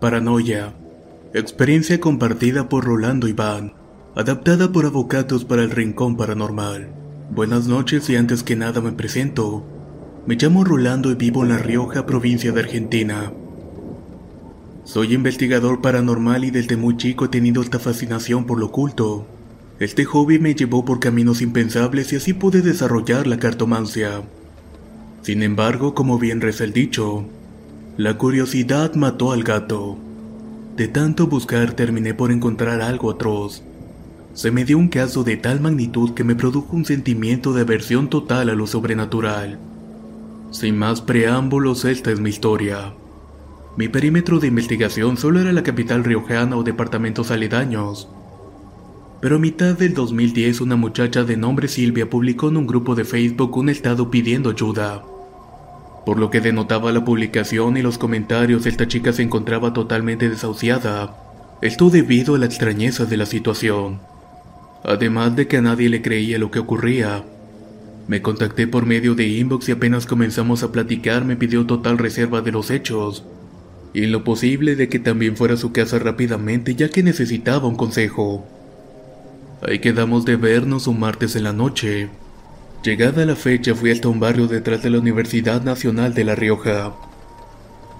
Paranoia. Experiencia compartida por Rolando Iván. Adaptada por Avocados para el Rincón Paranormal. Buenas noches y antes que nada me presento. Me llamo Rolando y vivo en La Rioja, provincia de Argentina. Soy investigador paranormal y desde muy chico he tenido esta fascinación por lo oculto. Este hobby me llevó por caminos impensables y así pude desarrollar la cartomancia. Sin embargo, como bien reza el dicho, la curiosidad mató al gato. De tanto buscar terminé por encontrar algo atroz. Se me dio un caso de tal magnitud que me produjo un sentimiento de aversión total a lo sobrenatural. Sin más preámbulos, esta es mi historia. Mi perímetro de investigación solo era la capital riojana o departamentos aledaños. Pero a mitad del 2010 una muchacha de nombre Silvia publicó en un grupo de Facebook un estado pidiendo ayuda. Por lo que denotaba la publicación y los comentarios, esta chica se encontraba totalmente desahuciada. Esto debido a la extrañeza de la situación. Además de que a nadie le creía lo que ocurría. Me contacté por medio de inbox y apenas comenzamos a platicar me pidió total reserva de los hechos. Y lo posible de que también fuera a su casa rápidamente ya que necesitaba un consejo. Ahí quedamos de vernos un martes en la noche. Llegada la fecha fui hasta un barrio detrás de la Universidad Nacional de La Rioja.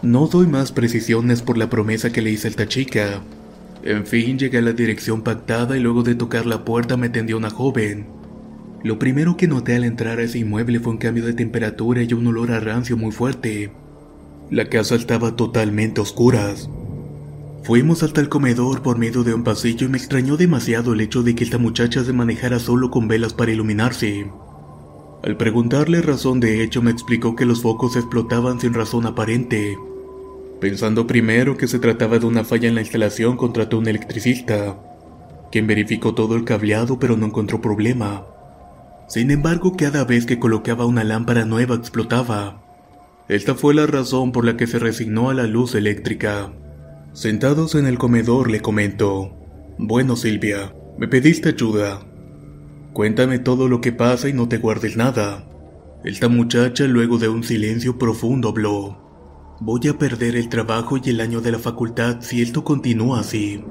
No doy más precisiones por la promesa que le hice a esta chica. En fin, llegué a la dirección pactada y luego de tocar la puerta me atendió una joven. Lo primero que noté al entrar a ese inmueble fue un cambio de temperatura y un olor a rancio muy fuerte. La casa estaba totalmente a oscuras. Fuimos hasta el comedor por medio de un pasillo y me extrañó demasiado el hecho de que esta muchacha se manejara solo con velas para iluminarse. Al preguntarle razón de hecho me explicó que los focos explotaban sin razón aparente. Pensando primero que se trataba de una falla en la instalación contrató un electricista, quien verificó todo el cableado pero no encontró problema. Sin embargo, cada vez que colocaba una lámpara nueva explotaba. Esta fue la razón por la que se resignó a la luz eléctrica. Sentados en el comedor le comentó, Bueno Silvia, me pediste ayuda. Cuéntame todo lo que pasa y no te guardes nada. Esta muchacha luego de un silencio profundo habló. Voy a perder el trabajo y el año de la facultad si esto continúa así.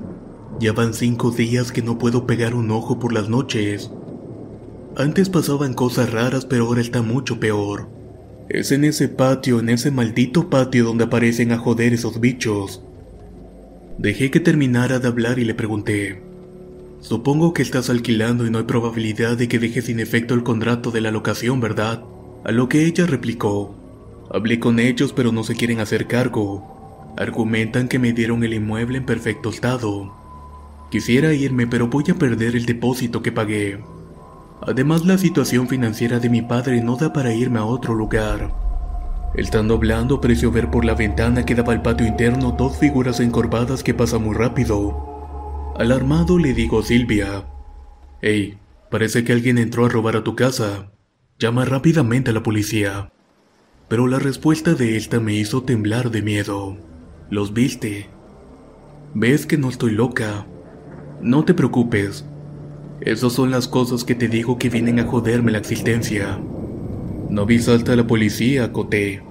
Ya van cinco días que no puedo pegar un ojo por las noches. Antes pasaban cosas raras pero ahora está mucho peor. Es en ese patio, en ese maldito patio donde aparecen a joder esos bichos. Dejé que terminara de hablar y le pregunté. Supongo que estás alquilando y no hay probabilidad de que dejes sin efecto el contrato de la locación, ¿verdad? A lo que ella replicó. Hablé con ellos pero no se quieren hacer cargo. Argumentan que me dieron el inmueble en perfecto estado. Quisiera irme pero voy a perder el depósito que pagué. Además la situación financiera de mi padre no da para irme a otro lugar. Estando hablando apreció ver por la ventana que daba al patio interno dos figuras encorvadas que pasan muy rápido. Alarmado le digo a Silvia, Hey, parece que alguien entró a robar a tu casa. Llama rápidamente a la policía. Pero la respuesta de esta me hizo temblar de miedo. ¿Los viste? ¿Ves que no estoy loca? No te preocupes. Esas son las cosas que te digo que vienen a joderme la existencia. No vi salta a la policía, Coté.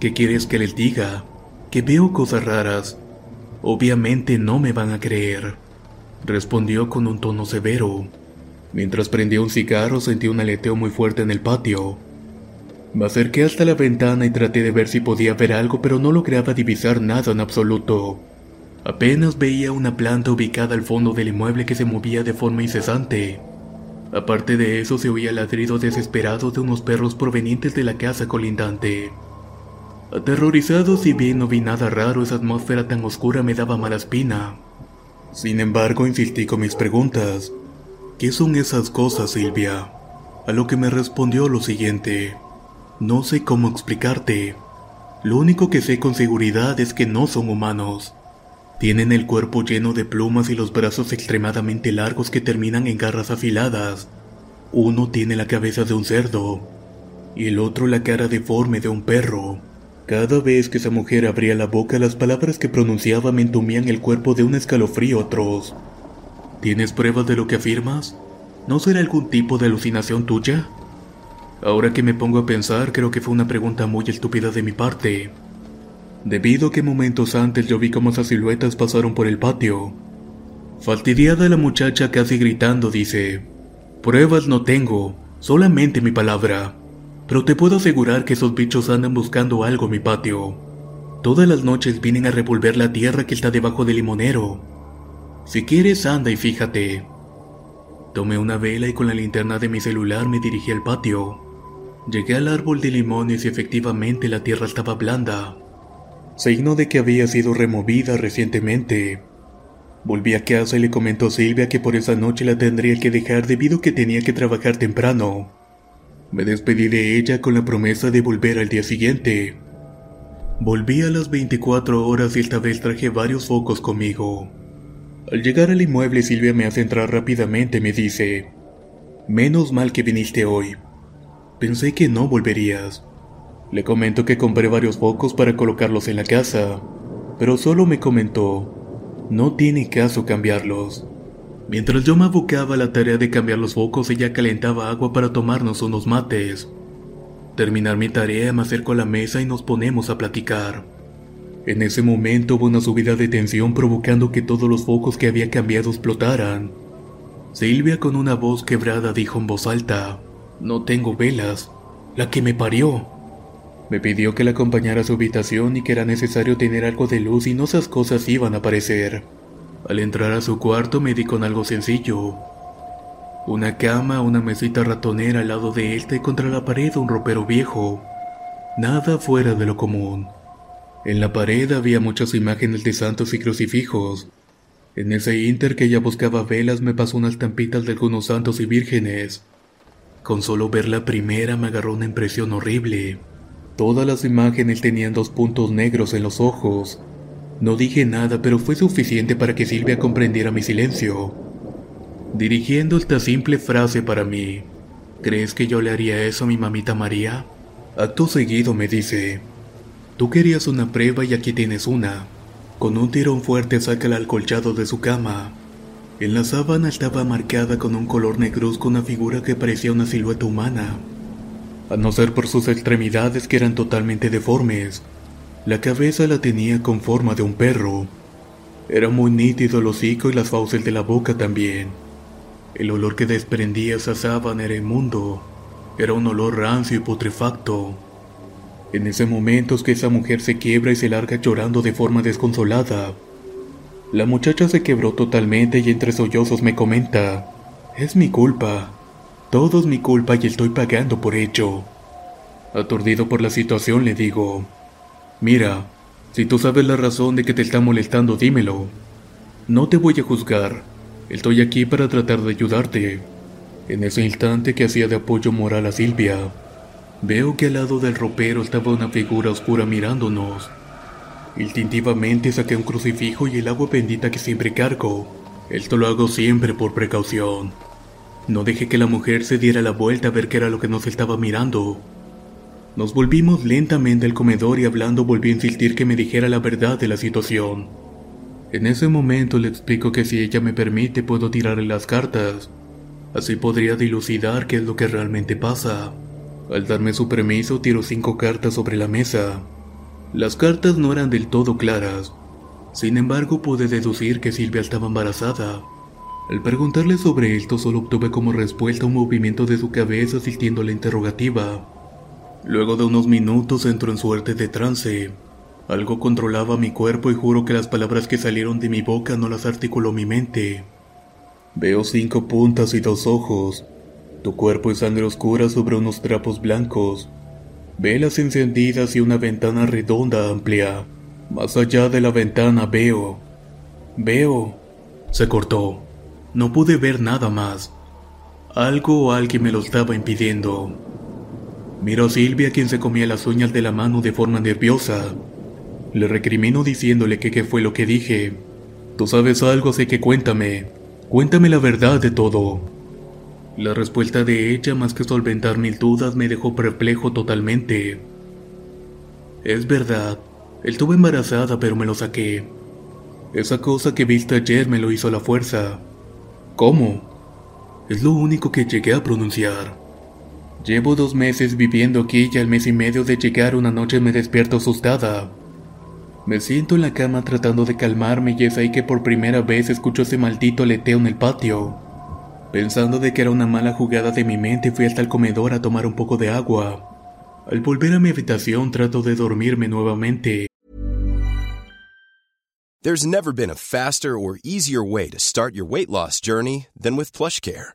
¿Qué quieres que les diga? Que veo cosas raras. Obviamente no me van a creer respondió con un tono severo. Mientras prendía un cigarro sentí un aleteo muy fuerte en el patio. Me acerqué hasta la ventana y traté de ver si podía ver algo, pero no lograba divisar nada en absoluto. Apenas veía una planta ubicada al fondo del inmueble que se movía de forma incesante. Aparte de eso se oía ladrido desesperado de unos perros provenientes de la casa colindante. Aterrorizado si bien no vi nada raro, esa atmósfera tan oscura me daba mala espina. Sin embargo, insistí con mis preguntas. ¿Qué son esas cosas, Silvia? A lo que me respondió lo siguiente. No sé cómo explicarte. Lo único que sé con seguridad es que no son humanos. Tienen el cuerpo lleno de plumas y los brazos extremadamente largos que terminan en garras afiladas. Uno tiene la cabeza de un cerdo y el otro la cara deforme de un perro. Cada vez que esa mujer abría la boca, las palabras que pronunciaba me entumían el cuerpo de un escalofrío atroz. ¿Tienes pruebas de lo que afirmas? ¿No será algún tipo de alucinación tuya? Ahora que me pongo a pensar, creo que fue una pregunta muy estúpida de mi parte. Debido a que momentos antes yo vi cómo esas siluetas pasaron por el patio. Fastidiada la muchacha casi gritando dice, Pruebas no tengo, solamente mi palabra. Pero te puedo asegurar que esos bichos andan buscando algo en mi patio. Todas las noches vienen a revolver la tierra que está debajo del limonero. Si quieres, anda y fíjate. Tomé una vela y con la linterna de mi celular me dirigí al patio. Llegué al árbol de limones y efectivamente la tierra estaba blanda, signo de que había sido removida recientemente. Volví a casa y le comentó a Silvia que por esa noche la tendría que dejar debido a que tenía que trabajar temprano. Me despedí de ella con la promesa de volver al día siguiente. Volví a las 24 horas y esta vez traje varios focos conmigo. Al llegar al inmueble Silvia me hace entrar rápidamente y me dice, Menos mal que viniste hoy. Pensé que no volverías. Le comento que compré varios focos para colocarlos en la casa, pero solo me comentó, no tiene caso cambiarlos. Mientras yo me abocaba a la tarea de cambiar los focos, ella calentaba agua para tomarnos unos mates. Terminar mi tarea, me acerco a la mesa y nos ponemos a platicar. En ese momento hubo una subida de tensión provocando que todos los focos que había cambiado explotaran. Silvia con una voz quebrada dijo en voz alta, No tengo velas, la que me parió. Me pidió que la acompañara a su habitación y que era necesario tener algo de luz y no esas cosas iban a aparecer. Al entrar a su cuarto me di con algo sencillo. Una cama, una mesita ratonera al lado de esta y contra la pared un ropero viejo. Nada fuera de lo común. En la pared había muchas imágenes de santos y crucifijos. En ese inter que ella buscaba velas me pasó unas tampitas de algunos santos y vírgenes. Con solo ver la primera me agarró una impresión horrible. Todas las imágenes tenían dos puntos negros en los ojos, no dije nada, pero fue suficiente para que Silvia comprendiera mi silencio. Dirigiendo esta simple frase para mí, ¿crees que yo le haría eso a mi mamita María? Acto seguido me dice, tú querías una prueba y aquí tienes una. Con un tirón fuerte saca el alcolchado de su cama. En la sábana estaba marcada con un color negruzco una figura que parecía una silueta humana. A no ser por sus extremidades que eran totalmente deformes, la cabeza la tenía con forma de un perro. Era muy nítido el hocico y las fauces de la boca también. El olor que desprendía esa sábana era inmundo. Era un olor rancio y putrefacto. En ese momento es que esa mujer se quiebra y se larga llorando de forma desconsolada. La muchacha se quebró totalmente y entre sollozos me comenta, es mi culpa, todo es mi culpa y estoy pagando por ello. Aturdido por la situación le digo, Mira, si tú sabes la razón de que te está molestando, dímelo. No te voy a juzgar. Estoy aquí para tratar de ayudarte. En ese instante que hacía de apoyo moral a Silvia, veo que al lado del ropero estaba una figura oscura mirándonos. Instintivamente saqué un crucifijo y el agua bendita que siempre cargo. Esto lo hago siempre por precaución. No dejé que la mujer se diera la vuelta a ver qué era lo que nos estaba mirando. Nos volvimos lentamente al comedor y hablando volví a insistir que me dijera la verdad de la situación. En ese momento le explico que si ella me permite puedo tirarle las cartas. Así podría dilucidar qué es lo que realmente pasa. Al darme su permiso tiro cinco cartas sobre la mesa. Las cartas no eran del todo claras. Sin embargo pude deducir que Silvia estaba embarazada. Al preguntarle sobre esto solo obtuve como respuesta un movimiento de su cabeza asistiendo a la interrogativa. Luego de unos minutos entro en suerte de trance. Algo controlaba mi cuerpo y juro que las palabras que salieron de mi boca no las articuló mi mente. Veo cinco puntas y dos ojos. Tu cuerpo es sangre oscura sobre unos trapos blancos. Velas encendidas y una ventana redonda amplia. Más allá de la ventana veo. Veo. Se cortó. No pude ver nada más. Algo o alguien me lo estaba impidiendo. Miro a Silvia quien se comía las uñas de la mano de forma nerviosa. Le recrimino diciéndole que qué fue lo que dije. Tú sabes algo, sé que cuéntame. Cuéntame la verdad de todo. La respuesta de ella, más que solventar mil dudas, me dejó perplejo totalmente. Es verdad, estuve embarazada pero me lo saqué. Esa cosa que viste ayer me lo hizo a la fuerza. ¿Cómo? Es lo único que llegué a pronunciar. Llevo dos meses viviendo aquí y al mes y medio de llegar una noche me despierto asustada. Me siento en la cama tratando de calmarme y es ahí que por primera vez escucho ese maldito aleteo en el patio. Pensando de que era una mala jugada de mi mente fui hasta el comedor a tomar un poco de agua. Al volver a mi habitación trato de dormirme nuevamente. There's never been a faster or easier way to start your weight loss journey than with PlushCare.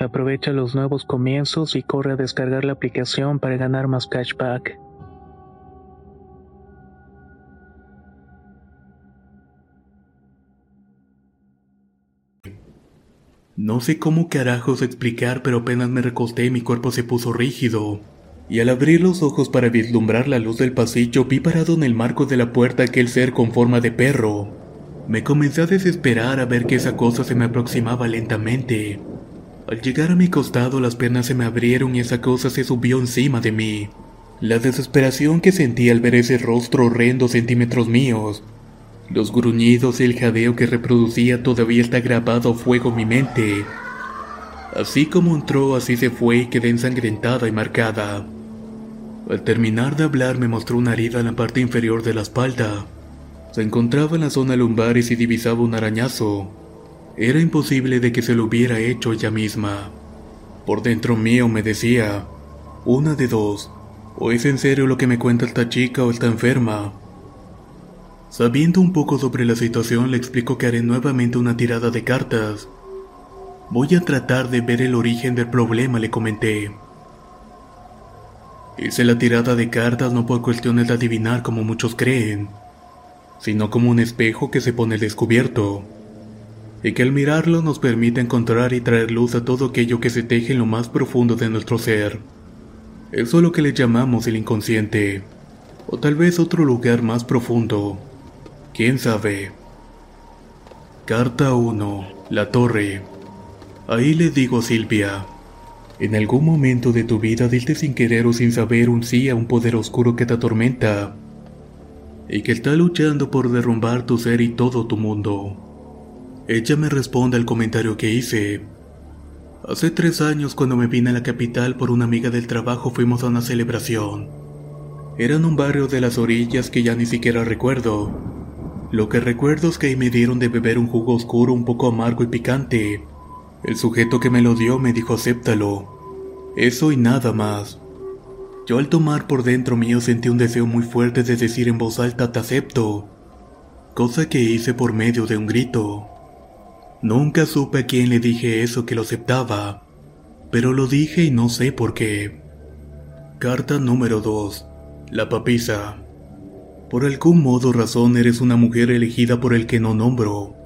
Aprovecha los nuevos comienzos y corre a descargar la aplicación para ganar más cashback. No sé cómo carajos explicar, pero apenas me recosté mi cuerpo se puso rígido. Y al abrir los ojos para vislumbrar la luz del pasillo, vi parado en el marco de la puerta aquel ser con forma de perro. Me comencé a desesperar a ver que esa cosa se me aproximaba lentamente. Al llegar a mi costado las piernas se me abrieron y esa cosa se subió encima de mí. La desesperación que sentí al ver ese rostro horrendo centímetros míos. Los gruñidos y el jadeo que reproducía todavía está grabado a fuego en mi mente. Así como entró, así se fue y quedé ensangrentada y marcada. Al terminar de hablar me mostró una herida en la parte inferior de la espalda. Se encontraba en la zona lumbar y se divisaba un arañazo. Era imposible de que se lo hubiera hecho ella misma. Por dentro mío me decía, una de dos, ¿O es en serio lo que me cuenta esta chica o está enferma? Sabiendo un poco sobre la situación, le explico que haré nuevamente una tirada de cartas. Voy a tratar de ver el origen del problema, le comenté. Hice la tirada de cartas no por cuestiones de adivinar como muchos creen, sino como un espejo que se pone al descubierto, y que al mirarlo nos permite encontrar y traer luz a todo aquello que se teje en lo más profundo de nuestro ser. Eso es lo que le llamamos el inconsciente, o tal vez otro lugar más profundo. ¿Quién sabe? Carta 1. La torre. Ahí le digo Silvia. En algún momento de tu vida diste sin querer o sin saber un sí a un poder oscuro que te atormenta y que está luchando por derrumbar tu ser y todo tu mundo. Ella me responde al comentario que hice. Hace tres años cuando me vine a la capital por una amiga del trabajo fuimos a una celebración. Era en un barrio de las orillas que ya ni siquiera recuerdo. Lo que recuerdo es que ahí me dieron de beber un jugo oscuro un poco amargo y picante. El sujeto que me lo dio me dijo acéptalo. Eso y nada más. Yo al tomar por dentro mío sentí un deseo muy fuerte de decir en voz alta te acepto, cosa que hice por medio de un grito. Nunca supe a quién le dije eso que lo aceptaba, pero lo dije y no sé por qué. Carta número 2. La papisa. Por algún modo razón eres una mujer elegida por el que no nombro.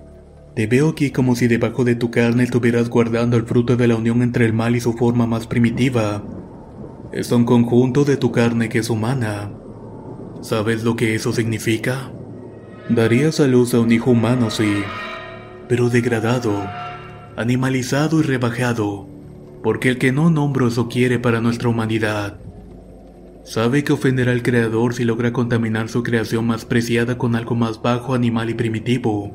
Te veo aquí como si debajo de tu carne estuvieras guardando el fruto de la unión entre el mal y su forma más primitiva. Es un conjunto de tu carne que es humana. ¿Sabes lo que eso significa? Darías a luz a un hijo humano, sí, pero degradado, animalizado y rebajado, porque el que no nombro eso quiere para nuestra humanidad. Sabe que ofenderá al Creador si logra contaminar su creación más preciada con algo más bajo, animal y primitivo.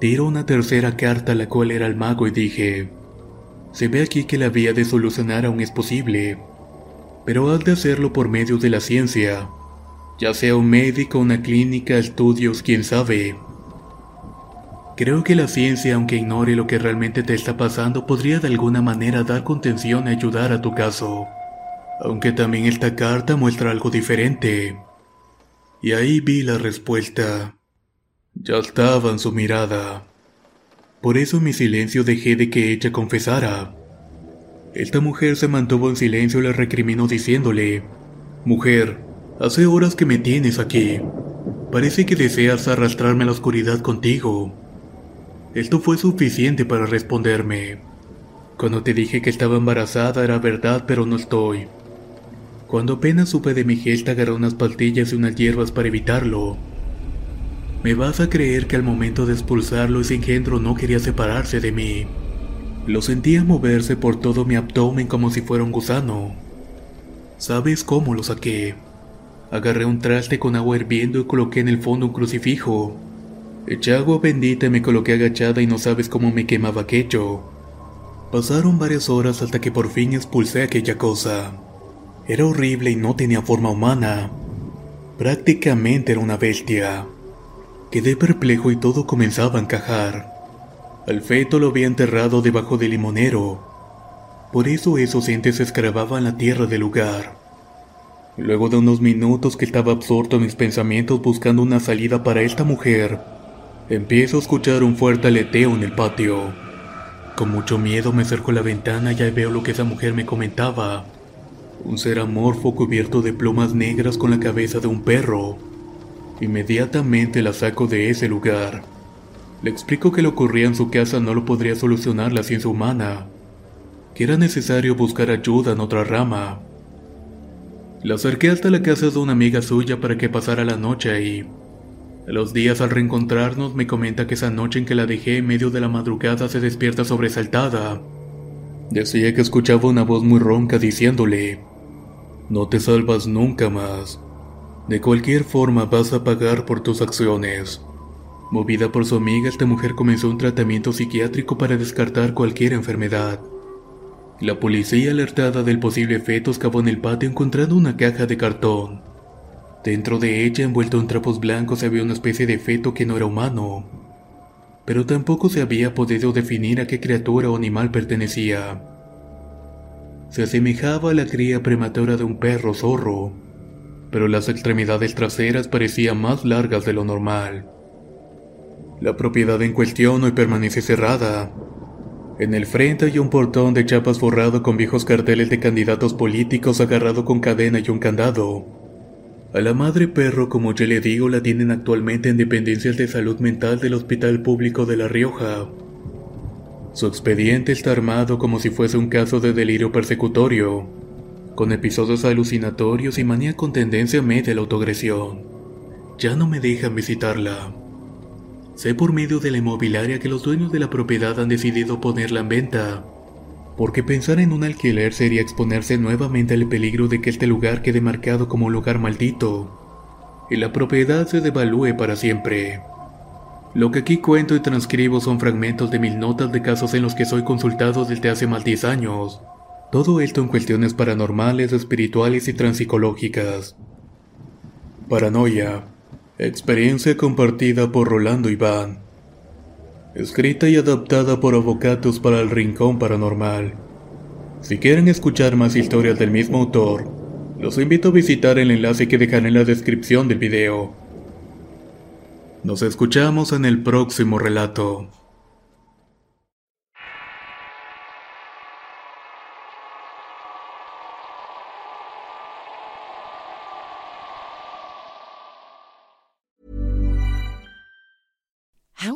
Tiro una tercera carta a la cual era el mago y dije, se ve aquí que la vía de solucionar aún es posible, pero has de hacerlo por medio de la ciencia, ya sea un médico, una clínica, estudios, quién sabe. Creo que la ciencia, aunque ignore lo que realmente te está pasando, podría de alguna manera dar contención y ayudar a tu caso. Aunque también esta carta muestra algo diferente. Y ahí vi la respuesta. Ya estaba en su mirada. Por eso mi silencio dejé de que ella confesara. Esta mujer se mantuvo en silencio y le recriminó diciéndole, Mujer, hace horas que me tienes aquí. Parece que deseas arrastrarme a la oscuridad contigo. Esto fue suficiente para responderme. Cuando te dije que estaba embarazada era verdad, pero no estoy. Cuando apenas supe de mi gesta agarré unas pastillas y unas hierbas para evitarlo. ¿Me vas a creer que al momento de expulsarlo ese engendro no quería separarse de mí? Lo sentía moverse por todo mi abdomen como si fuera un gusano. ¿Sabes cómo lo saqué? Agarré un traste con agua hirviendo y coloqué en el fondo un crucifijo. Eché agua bendita y me coloqué agachada y no sabes cómo me quemaba aquello. Pasaron varias horas hasta que por fin expulsé aquella cosa. Era horrible y no tenía forma humana. Prácticamente era una bestia. Quedé perplejo y todo comenzaba a encajar. Al feto lo había enterrado debajo del limonero. Por eso esos entes escarababan la tierra del lugar. Luego de unos minutos que estaba absorto en mis pensamientos buscando una salida para esta mujer, Empiezo a escuchar un fuerte aleteo en el patio. Con mucho miedo me acerco a la ventana y veo lo que esa mujer me comentaba. Un ser amorfo cubierto de plumas negras con la cabeza de un perro. Inmediatamente la saco de ese lugar. Le explico que lo ocurría en su casa no lo podría solucionar la ciencia humana, que era necesario buscar ayuda en otra rama. La acerqué hasta la casa de una amiga suya para que pasara la noche ahí. A los días al reencontrarnos me comenta que esa noche en que la dejé en medio de la madrugada se despierta sobresaltada. Decía que escuchaba una voz muy ronca diciéndole, No te salvas nunca más. De cualquier forma vas a pagar por tus acciones. Movida por su amiga, esta mujer comenzó un tratamiento psiquiátrico para descartar cualquier enfermedad. La policía alertada del posible feto excavó en el patio encontrando una caja de cartón. Dentro de ella, envuelto en trapos blancos, había una especie de feto que no era humano. Pero tampoco se había podido definir a qué criatura o animal pertenecía. se asemejaba a la cría prematura de un perro zorro, pero las extremidades traseras parecían más largas de lo normal. La propiedad en cuestión hoy permanece cerrada. En el frente hay un portón de chapas forrado con viejos carteles de candidatos políticos agarrado con cadena y un candado. A la madre perro, como ya le digo, la tienen actualmente en dependencias de salud mental del Hospital Público de La Rioja. Su expediente está armado como si fuese un caso de delirio persecutorio, con episodios alucinatorios y manía con tendencia media a la autoagresión. Ya no me dejan visitarla. Sé por medio de la inmobiliaria que los dueños de la propiedad han decidido ponerla en venta, porque pensar en un alquiler sería exponerse nuevamente al peligro de que este lugar quede marcado como un lugar maldito, y la propiedad se devalúe para siempre. Lo que aquí cuento y transcribo son fragmentos de mil notas de casos en los que soy consultado desde hace más de 10 años. Todo esto en cuestiones paranormales, espirituales y transpsicológicas. Paranoia. Experiencia compartida por Rolando Iván. Escrita y adaptada por Avocatos para el Rincón Paranormal. Si quieren escuchar más historias del mismo autor, los invito a visitar el enlace que dejaré en la descripción del video. Nos escuchamos en el próximo relato.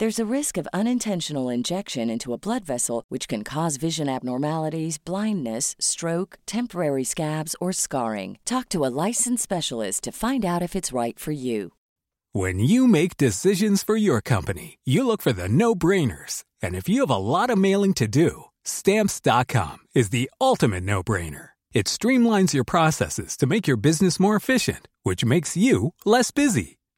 There's a risk of unintentional injection into a blood vessel, which can cause vision abnormalities, blindness, stroke, temporary scabs, or scarring. Talk to a licensed specialist to find out if it's right for you. When you make decisions for your company, you look for the no brainers. And if you have a lot of mailing to do, stamps.com is the ultimate no brainer. It streamlines your processes to make your business more efficient, which makes you less busy.